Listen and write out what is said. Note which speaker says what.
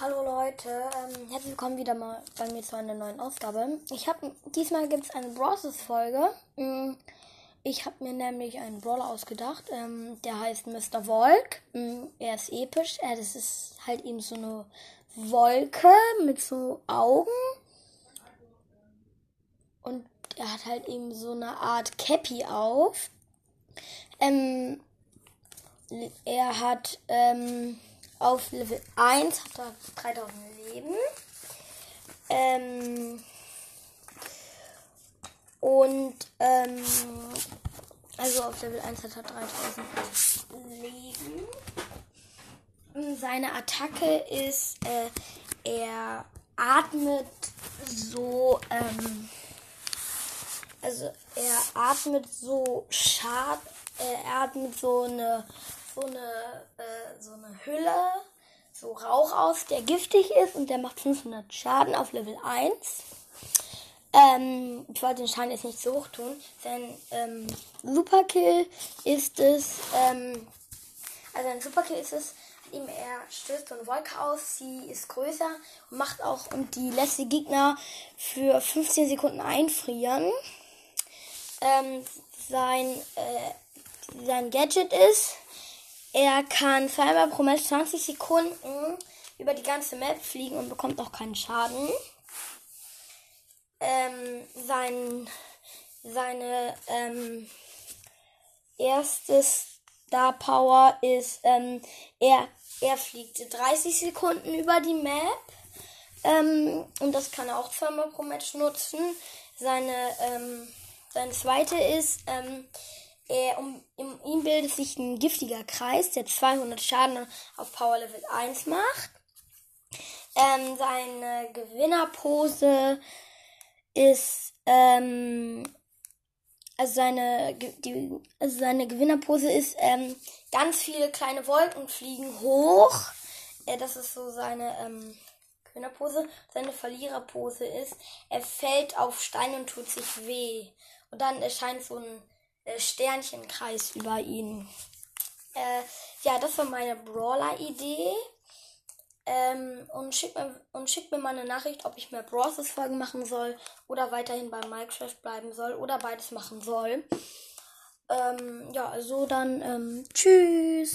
Speaker 1: Hallo Leute, ähm, herzlich willkommen wieder mal bei mir zu einer neuen Ausgabe. Ich habe diesmal gibt es eine Brawlers Folge. Mm, Ich habe mir nämlich einen Brawler ausgedacht, ähm, der heißt Mr. Volk. Mm, Er ist episch, äh, das ist halt eben so eine Wolke mit so Augen und er hat halt eben so eine Art Cappy auf. Ähm, er hat ähm, auf Level 1 hat er 3000 Leben. Ähm, und ähm, also auf Level 1 hat er 3000 Leben. Seine Attacke ist, äh, er atmet so, ähm, also er atmet so Schad, er atmet so eine, so eine, äh, so eine Hülle, so Rauch aus, der giftig ist und der macht 500 Schaden auf Level 1. Ähm, ich wollte den Schaden jetzt nicht so hoch tun. Sein ähm, Superkill ist es, ähm, also ein Superkill ist es, ihm er stößt so eine Wolke aus, sie ist größer und macht auch und die lässt die Gegner für 15 Sekunden einfrieren. Ähm, sein, äh, sein Gadget ist, er kann zweimal pro Match 20 Sekunden über die ganze Map fliegen und bekommt auch keinen Schaden. Ähm, sein, seine ähm, erste Star Power ist, ähm, er, er fliegt 30 Sekunden über die Map. Ähm, und das kann er auch zweimal pro Match nutzen. Seine, ähm, seine zweite ist, ähm, er, um, um ihn bildet sich ein giftiger Kreis, der 200 Schaden auf Power Level 1 macht. Ähm, seine Gewinnerpose ist, ähm, also seine, die, also seine Gewinnerpose ist, ähm, ganz viele kleine Wolken fliegen hoch. Äh, das ist so seine ähm, Gewinnerpose. Seine Verliererpose ist, er fällt auf Stein und tut sich weh. Und dann erscheint so ein äh, Sternchenkreis über ihn. Äh, ja, das war meine Brawler-Idee. Ähm, und schickt mir, und schickt mir mal eine Nachricht, ob ich mehr Brawlers Folgen machen soll oder weiterhin bei Minecraft bleiben soll oder beides machen soll. Ähm, ja, also dann ähm, tschüss.